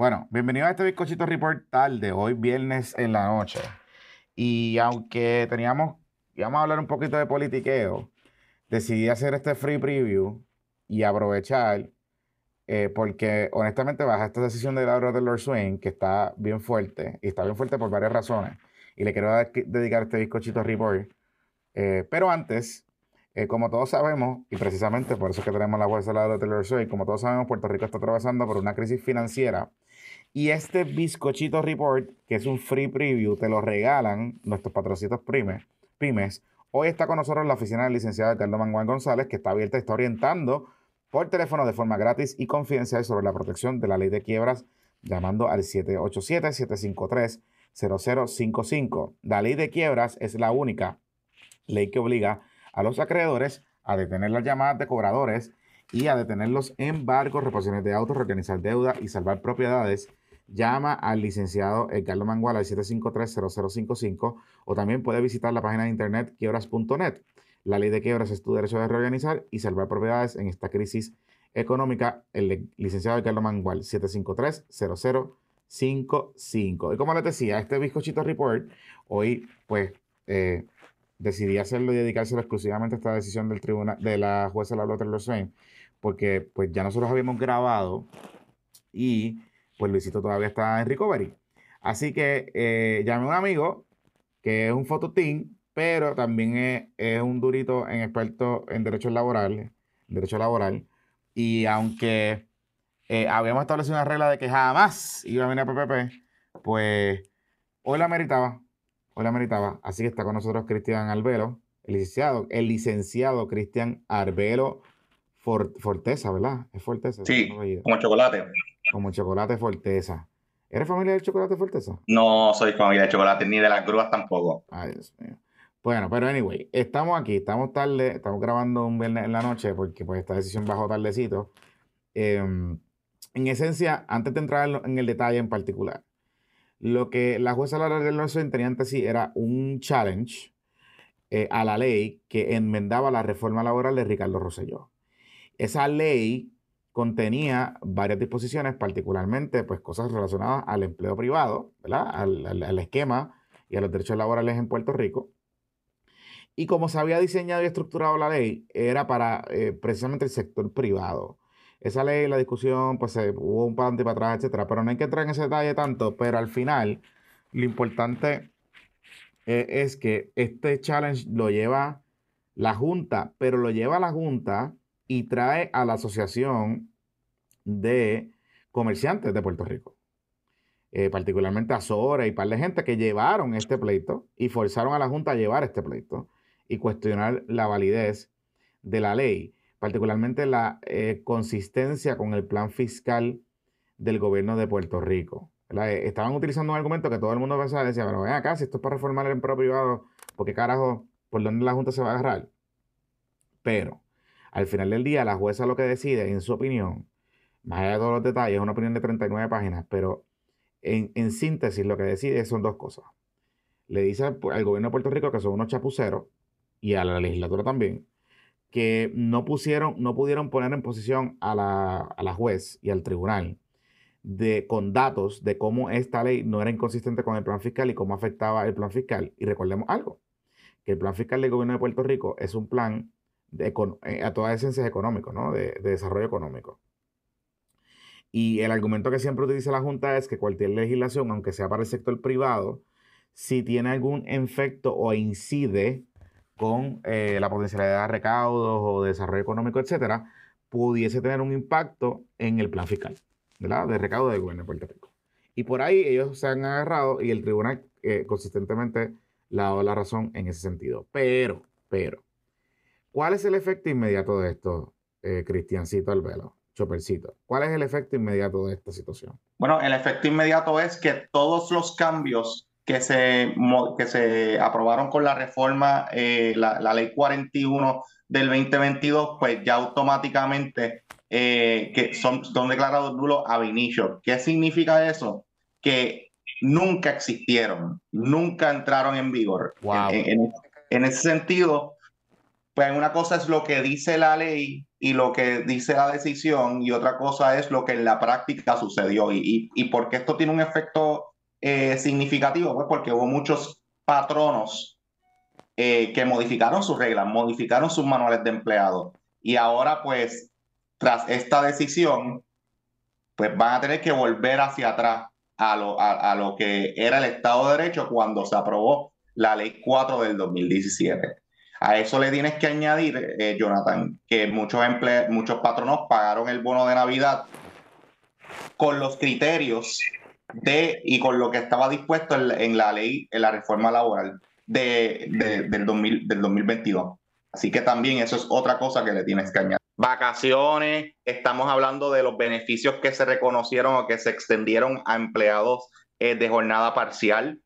Bueno, bienvenido a este bizcochito report tarde, hoy viernes en la noche. Y aunque teníamos, íbamos a hablar un poquito de politiqueo, decidí hacer este free preview y aprovechar, eh, porque honestamente baja esta decisión de Laura Lord Swain, que está bien fuerte, y está bien fuerte por varias razones, y le quiero dedicar este bizcochito report. Eh, pero antes, eh, como todos sabemos, y precisamente por eso que tenemos la jueza de Taylor Swain, como todos sabemos, Puerto Rico está atravesando por una crisis financiera y este bizcochito report, que es un free preview, te lo regalan nuestros patrocitos pymes. Hoy está con nosotros la oficina del licenciado Carlos Manguán González, que está abierta y está orientando por teléfono de forma gratis y confidencial sobre la protección de la ley de quiebras, llamando al 787-753-0055. La ley de quiebras es la única ley que obliga a los acreedores a detener las llamadas de cobradores y a detener los embargos, reposiciones de autos, reorganizar deuda y salvar propiedades llama al licenciado Carlos Mangual al 753-0055 o también puede visitar la página de internet quiebras.net. La ley de quiebras es tu derecho de reorganizar y salvar propiedades en esta crisis económica. El licenciado Carlos Mangual, 753-0055. Y como les decía, este bizcochito report, hoy pues eh, decidí hacerlo y dedicárselo exclusivamente a esta decisión del tribunal, de la jueza Laura Taylor porque pues ya nosotros habíamos grabado y pues Luisito todavía está en recovery. Así que eh, llamé a un amigo que es un fototín, pero también es, un durito en experto en derechos laborales, derecho laboral. Y aunque eh, habíamos establecido una regla de que jamás iba a venir a PPP, pues hoy la meritaba, hoy la meritaba. Así que está con nosotros Cristian Arbelo, el licenciado, el licenciado Cristian Arbelo Forteza, ¿verdad? Es Forteza. Sí, como chocolate. Como chocolate Forteza. ¿Eres familia del chocolate Forteza? No soy familia de chocolate, ni de las grúas tampoco. Ay, Dios mío. Bueno, pero anyway, estamos aquí, estamos tarde, estamos grabando un viernes en la noche porque pues esta decisión bajó tardecito. Em, en esencia, antes de entrar en el detalle en particular, lo que la jueza Lara del Norte tenía ante sí era un challenge eh, a la ley que enmendaba la reforma laboral de Ricardo Rosselló. Esa ley contenía varias disposiciones, particularmente pues cosas relacionadas al empleo privado, ¿verdad? Al, esquema y a los derechos laborales en Puerto Rico. Y como se había diseñado y estructurado la ley, era para eh, precisamente el sector privado. Esa ley, la discusión, pues hubo un para para atrás, etcétera, pero no hay que entrar en ese detalle tanto, pero al final lo importante eh, es que este challenge lo lleva la Junta, pero lo lleva la Junta y trae a la Asociación de Comerciantes de Puerto Rico. Eh, particularmente a Sora y par de gente que llevaron este pleito y forzaron a la Junta a llevar este pleito y cuestionar la validez de la ley, particularmente la eh, consistencia con el plan fiscal del gobierno de Puerto Rico. Eh, estaban utilizando un argumento que todo el mundo pensaba, decía, pero ven acá, si esto es para reformar el empleo privado, ¿por qué carajo, por dónde la Junta se va a agarrar? Pero al final del día, la jueza lo que decide, en su opinión, más allá de todos los detalles, es una opinión de 39 páginas, pero en, síntesis lo que decide son dos cosas. Le dice al, gobierno de Puerto Rico que son unos chapuceros y a la legislatura también, que no pusieron, no pudieron poner en posición a la, a juez y al tribunal de, con datos de cómo esta ley no era inconsistente con el plan fiscal y cómo afectaba el plan fiscal. Y recordemos algo, que el plan fiscal del gobierno de Puerto Rico es un plan eh, a todas esencias económico, ¿no? De, desarrollo económico. Y el argumento que siempre utiliza la Junta es que cualquier legislación, aunque sea para el sector privado, si tiene algún efecto o incide con eh, la potencialidad de recaudos o desarrollo económico, etcétera, pudiese tener un impacto en el plan fiscal, ¿verdad? De recaudo del gobierno de Puerto Rico. Y por ahí ellos se han agarrado y el tribunal eh, consistentemente le ha dado la razón en ese sentido. Pero, pero, ¿Cuál es el efecto inmediato de esto, eh, Cristiancito Albelo? Chopercito. ¿Cuál es el efecto inmediato de esta situación? Bueno, el efecto inmediato es que todos los cambios que se, que se aprobaron con la reforma, eh, la, ley 41 del 2022, pues ya automáticamente eh, que son, son declarados nulos a inicio. ¿Qué significa eso? Que nunca existieron, nunca entraron en vigor. En, en, ese sentido, pues una cosa es lo que dice la ley y lo que dice la decisión y otra cosa es lo que en la práctica sucedió. ¿Y, y, por qué esto tiene un efecto eh, significativo? Pues porque hubo muchos patronos eh, que modificaron sus reglas, modificaron sus manuales de empleado. Y ahora, pues, tras esta decisión, pues van a tener que volver hacia atrás a lo, a, lo que era el Estado de Derecho cuando se aprobó la Ley 4 del 2017. A eso le tienes que añadir, eh, Jonathan, que muchos, muchos patronos pagaron el bono de Navidad con los criterios de y con lo que estaba dispuesto en, la ley, en la reforma laboral de, del, 2000, del 2022. Así que también eso es otra cosa que le tienes que añadir. Vacaciones, estamos hablando de los beneficios que se reconocieron o que se extendieron a empleados eh, de jornada parcial.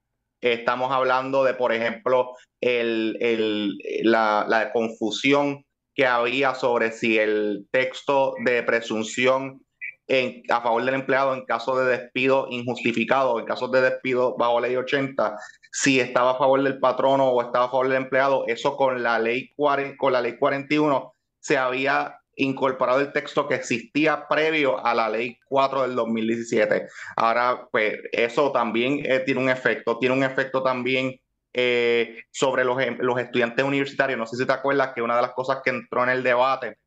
Estamos hablando de, por ejemplo, el, el, la, confusión que había sobre si el texto de presunción en, a favor del empleado en caso de despido injustificado, en caso de despido bajo ley 80, si estaba a favor del patrono o estaba a favor del empleado, eso con la ley, con la ley 41 se había incorporado el texto que existía previo a la ley 4 del 2017. Ahora, pues eso también eh, tiene un efecto, tiene un efecto también eh, sobre los, em, los estudiantes universitarios. No sé si te acuerdas que una de las cosas que entró en el debate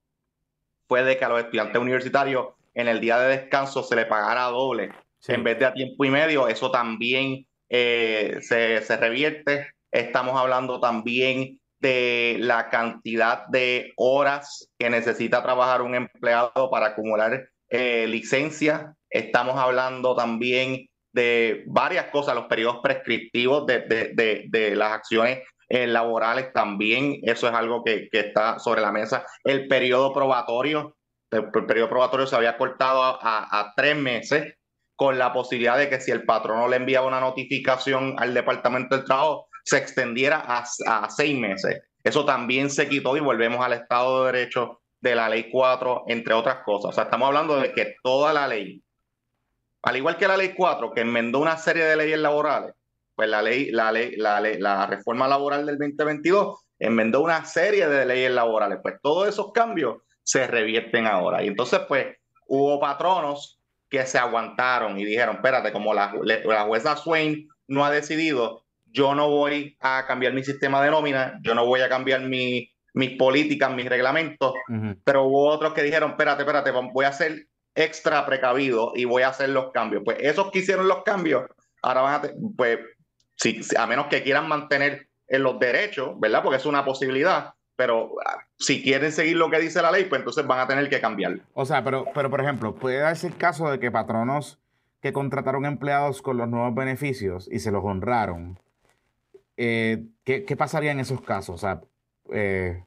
fue de que a los estudiantes universitarios en el día de descanso se le pagara doble en vez de a tiempo y medio. Eso también eh, se, se revierte. Estamos hablando también de la cantidad de horas que necesita trabajar un empleado para acumular eh, licencia. Estamos hablando también de varias cosas, los periodos prescriptivos de, de, de, las acciones eh, laborales también, eso es algo que, que, está sobre la mesa. El periodo probatorio, el, periodo probatorio se había cortado a, a, tres meses con la posibilidad de que si el patrono le enviaba una notificación al Departamento del Trabajo, se extendiera a, seis meses. Eso también se quitó y volvemos al Estado de Derecho de la Ley 4, entre otras cosas. O sea, estamos hablando de que toda la ley, al igual que la Ley 4, que enmendó una serie de leyes laborales, pues la ley, la ley, la, ley, la reforma laboral del 2022 enmendó una serie de leyes laborales. Pues todos esos cambios se revierten ahora. Y entonces, pues, hubo patronos que se aguantaron y dijeron, espérate, como la, la jueza Swain no ha decidido, yo no voy a cambiar mi sistema de nómina, yo no voy a cambiar mi, mis políticas, mis reglamentos, pero hubo otros que dijeron, espérate, espérate, voy a ser extra precavido y voy a hacer los cambios. Pues esos que hicieron los cambios, ahora van a, pues, si, a menos que quieran mantener en los derechos, ¿verdad? Porque es una posibilidad, pero ah, si quieren seguir lo que dice la ley, pues entonces van a tener que cambiarlo. O sea, pero, pero por ejemplo, puede darse el caso de que patronos que contrataron empleados con los nuevos beneficios y se los honraron, eh, ¿qué, pasaría en esos casos? O sea, eh,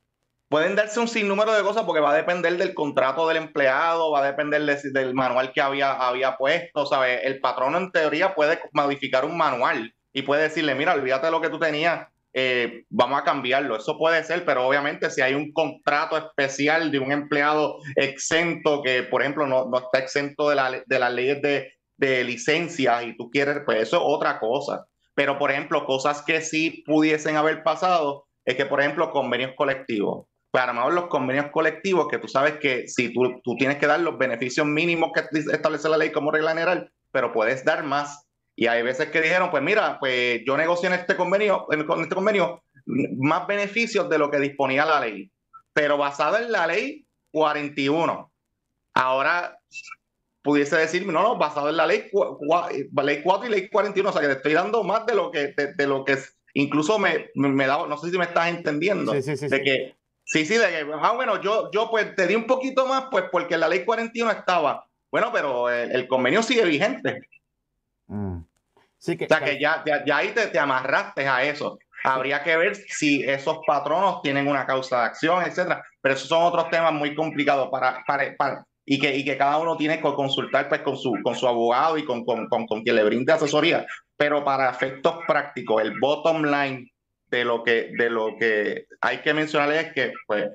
Pueden darse un sinnúmero de cosas porque va a depender del contrato del empleado, va a depender del manual que había, había puesto. ¿sabes? El patrono en teoría puede modificar un manual y puede decirle, mira, olvídate de lo que tú tenías, eh, vamos a cambiarlo. Eso puede ser, pero obviamente si hay un contrato especial de un empleado exento que, por ejemplo, no, no está exento de, la, de las leyes de, de licencias y tú quieres, pues eso es otra cosa. Pero, por ejemplo, cosas que sí pudiesen haber pasado es que, por ejemplo, convenios colectivos. Pues, los convenios colectivos, que tú sabes que si tú, tú tienes que dar los beneficios mínimos que establece la ley como regla general, pero puedes dar más. Y hay veces que dijeron, pues mira, pues yo negocio en este convenio, en este convenio más beneficios de lo que disponía la ley, pero basada en la ley 41. Ahora pudiese decir, no, no, basado en la ley, ley 4 y ley 41, o sea que te estoy dando más de lo que, de, lo que incluso me, me, da, no sé si me estás entendiendo, sí, sí, sí, de que, sí, sí, de que, ah, bueno, yo, yo pues te di un poquito más, pues porque la ley 41 estaba, bueno, pero el, convenio sigue vigente. Mm. Sí que, o sea que ya, ya, ahí te, te, amarraste a eso. Habría que ver si esos patronos tienen una causa de acción, etcétera. Pero esos son otros temas muy complicados para, para, para, y que, y que cada uno tiene que consultar pues, con, su, con su abogado y con, con, con, quien le brinde asesoría. Pero para efectos prácticos, el bottom line de lo que, de lo que hay que mencionar es que pues,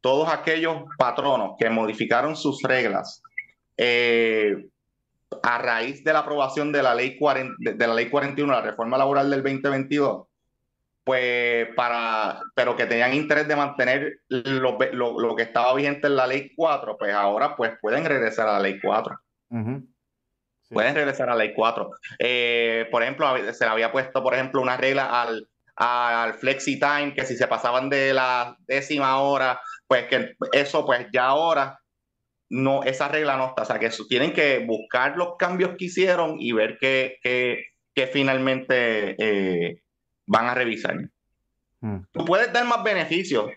todos aquellos patronos que modificaron sus reglas eh, a raíz de la aprobación de la ley, 40, de la ley 41, la reforma laboral del 2022, pues para, pero que tenían interés de mantener lo, lo, que estaba vigente en la ley 4, pues ahora pues pueden regresar a la ley 4. Pueden regresar a la ley 4. Eh, por ejemplo, se le había puesto, por ejemplo, una regla al, al flexi time, que si se pasaban de la décima hora, pues que eso pues ya ahora no, esa regla no está. O sea, que tienen que buscar los cambios que hicieron y ver qué, qué, finalmente eh, van a revisar. Hmm. Tú puedes dar más beneficios.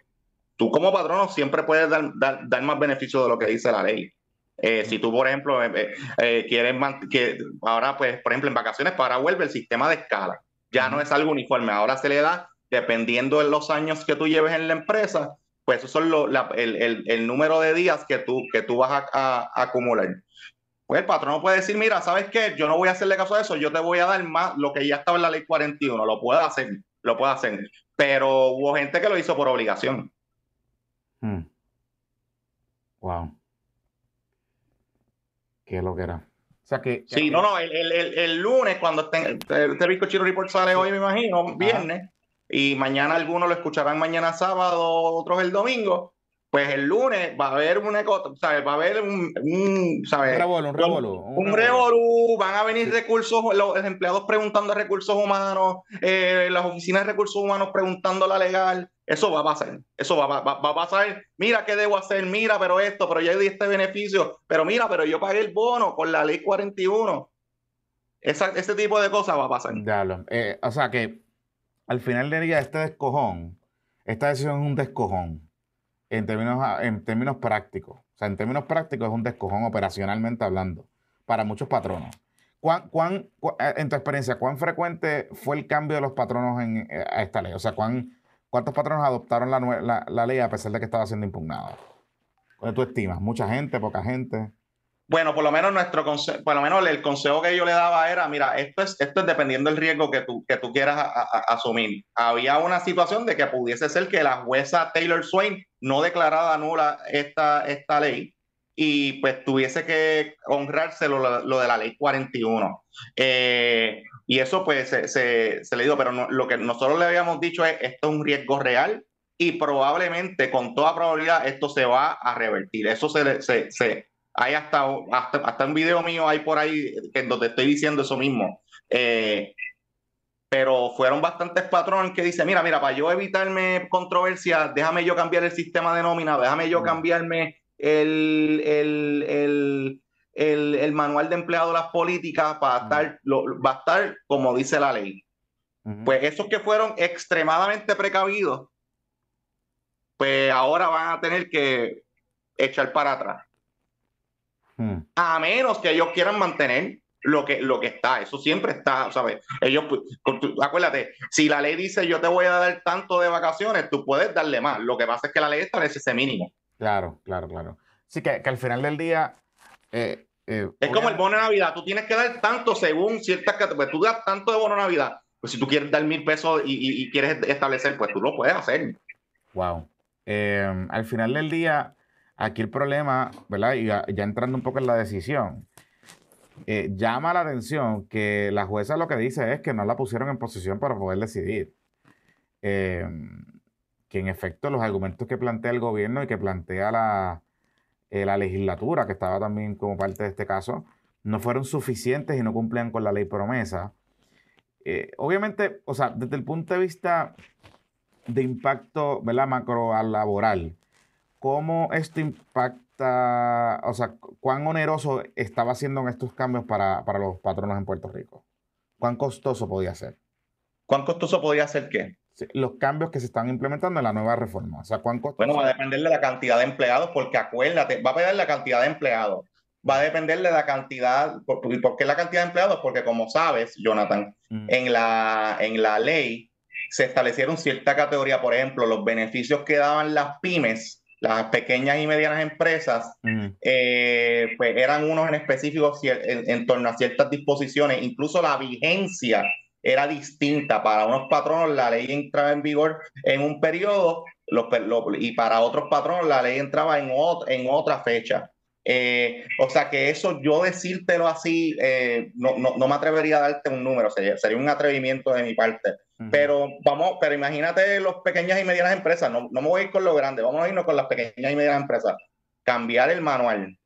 Tú como patrono siempre puedes dar, dar, más beneficios de lo que dice la ley. Eh, si tú, por ejemplo, eh, quieres que ahora, pues, por ejemplo, en vacaciones, para vuelve el sistema de escala. Ya no es algo uniforme. Ahora se le da, dependiendo de los años que tú lleves en la empresa, pues eso son el, número de días que tú, que tú vas a, acumular. Pues el patrón puede decir, mira, ¿sabes qué? Yo no voy a hacerle caso a eso, yo te voy a dar más lo que ya estaba en la ley 41, lo puedo hacer, lo puedo hacer. Pero hubo gente que lo hizo por obligación. Hmm. Wow. ¿Qué lo que era? O sea que. Sí, no, no, el, lunes, cuando este, este Chino Report sale hoy, me imagino, viernes y mañana algunos lo escucharán mañana sábado, otros el domingo. Pues el lunes va a haber una ¿sabes? Va a haber un, un ¿sabes? Un Un, revolú, van a venir recursos, los empleados preguntando a recursos humanos, eh, las oficinas de recursos humanos preguntando la legal. Eso va a pasar, eso va, va, va, a pasar. Mira qué debo hacer, mira, pero esto, pero ya di este beneficio, pero mira, pero yo pagué el bono con la ley 41. Esa, ese tipo de cosas va a pasar. Eh, o sea que al final del día, este descojón, esta decisión es un descojón en términos, en términos prácticos. O sea, en términos prácticos es un descojón operacionalmente hablando para muchos patronos. ¿Cuán, cuán, eh, en tu experiencia, ¿cuán frecuente fue el cambio de los patronos en, eh, a esta ley? O sea, ¿cuán, ¿cuántos patronos adoptaron la, la, ley a pesar de que estaba siendo impugnada? ¿Cuál tú estimas? ¿Mucha gente? ¿Poca gente? Bueno, por lo menos nuestro consejo, por lo menos el consejo que yo le daba era, mira, esto es, esto es dependiendo del riesgo que tú, que tú quieras asumir. Había una situación de que pudiese ser que la jueza Taylor Swain no declarara nula esta, esta ley y pues tuviese que honrarse lo, de la ley 41. Eh, y eso pues se, le dio, pero lo que nosotros le habíamos dicho es, esto es un riesgo real y probablemente, con toda probabilidad, esto se va a revertir. Eso se, se hay hasta, hasta, un video mío ahí por ahí en donde estoy diciendo eso mismo. Eh, pero fueron bastantes patrones que dicen, mira, mira, para yo evitarme controversia, déjame yo cambiar el sistema de nómina, déjame yo mm. cambiarme el, el, el, manual de empleado de las políticas para mm. estar, lo, va a estar como dice la ley. Pues esos que fueron extremadamente precavidos, pues ahora van a tener que echar para atrás. Hmm. A menos que ellos quieran mantener lo que, lo que está, eso siempre está, ¿sabes? Ellos, pues, acuérdate, si la ley dice yo te voy a dar tanto de vacaciones, tú puedes darle más. Lo que pasa es que la ley establece ese mínimo. Claro, claro, claro. Sí, que, que al final del día. Eh, eh, es como el bono de Navidad, tú tienes que dar tanto según ciertas categorías. Tú das tanto de bono de Navidad, pues si tú quieres dar mil pesos y, quieres establecer, pues tú lo puedes hacer. Wow. Eh, al final del día, Aquí el problema, ¿verdad? Y ya, entrando un poco en la decisión, eh, llama la atención que la jueza lo que dice es que no la pusieron en posición para poder decidir. Eh, que en efecto los argumentos que plantea el gobierno y que plantea la, eh, la legislatura, que estaba también como parte de este caso, no fueron suficientes y no cumplían con la ley promesa. obviamente, o sea, desde el punto de vista de impacto, ¿verdad? Macro laboral, ¿Cómo esto impacta, o sea, cuán oneroso estaba haciendo en estos cambios para, los patronos en Puerto Rico? ¿Cuán costoso podía ser? ¿Cuán costoso podía ser qué? los cambios que se están implementando en la nueva reforma. O sea, ¿cuán costoso? Bueno, va a depender de la cantidad de empleados, porque acuérdate, va a depender de la cantidad de empleados. Va a depender de la cantidad, ¿por, qué la cantidad de empleados? Porque como sabes, Jonathan, mm. en, la, en la ley se establecieron cierta categoría, por ejemplo, los beneficios que daban las pymes las pequeñas y medianas empresas, eh, pues eran unos en específico en, torno a ciertas disposiciones, incluso la vigencia era distinta. Para unos patronos la ley entraba en vigor en un periodo y para otros patronos la ley entraba en, en otra fecha. Eh, o sea que eso, yo decírtelo así, eh, no, no, no, me atrevería a darte un número, sería, sería un atrevimiento de mi parte. Pero vamos, pero imagínate las pequeñas y medianas empresas, no, no me voy a ir con lo grande, vamos a irnos con las pequeñas y medianas empresas. Cambiar el manual,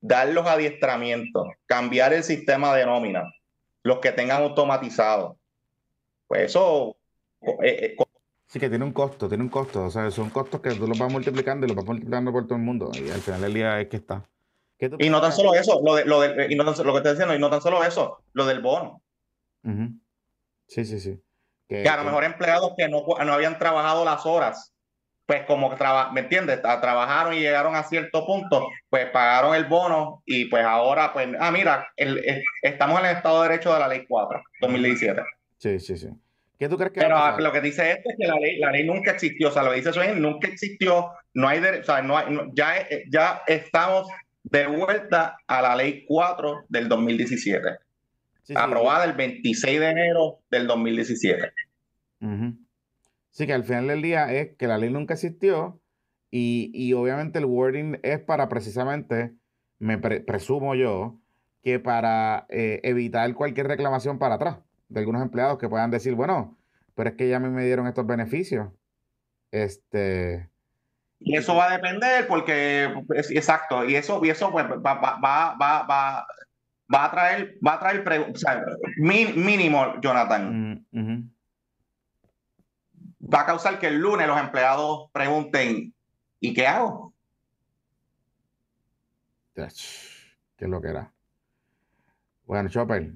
dar los adiestramientos, cambiar el sistema de nómina, los que tengan automatizado. Pues eso... Eh, Sí, que tiene un costo, tiene un costo. O sea, son costos que tú los vas multiplicando y los vas multiplicando por todo el mundo. Y al final del día es que está. Y no tan solo eso, lo, de, lo, de, y no tan, lo que estoy diciendo, y no tan solo eso, lo del bono. Sí, sí, sí. Que, a lo mejor empleados que no, no habían trabajado las horas, pues como, traba, ¿me entiendes? Trabajaron y llegaron a cierto punto, pues pagaron el bono y pues ahora, pues, ah, mira, el, estamos en el Estado de Derecho de la Ley 4, 2017. Sí, sí, sí. ¿Qué tú crees que Pero lo que dice esto es que la ley, la ley nunca existió, o sea, lo que dice eso nunca existió, no hay, o sea, no hay, ya, ya estamos de vuelta a la ley 4 del 2017, aprobada el 26 de enero del 2017. Sí, que al final del día es que la ley nunca existió y, y obviamente el wording es para precisamente, me presumo yo, que para eh, evitar cualquier reclamación para atrás de algunos empleados que puedan decir, bueno, pero es que ya a mí me dieron estos beneficios. Este. Y eso va a depender porque, exacto, y eso, y eso pues, va, va, va, va, va a traer, va a traer o sea, mínimo, Jonathan. Mm, va a causar que el lunes los empleados pregunten, ¿y qué hago? ¿Qué es lo que era? Bueno, Chopper,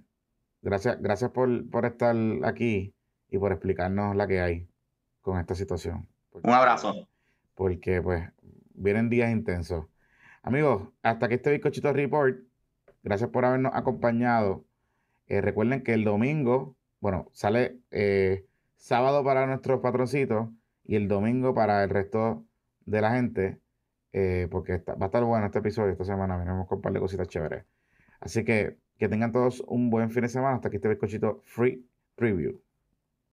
Gracias, gracias por, por estar aquí y por explicarnos la que hay con esta situación. Un abrazo. Porque pues vienen días intensos. Amigos, hasta que este bizcochito report. Gracias por habernos acompañado. Eh, recuerden que el domingo, bueno, sale eh, sábado para nuestros patroncitos y el domingo para el resto de la gente. Eh, porque va a estar bueno este episodio esta semana. Venimos con un par de cositas chéveres. Así que que tengan todos un buen fin de semana. Hasta aquí este bizcochito Free Preview.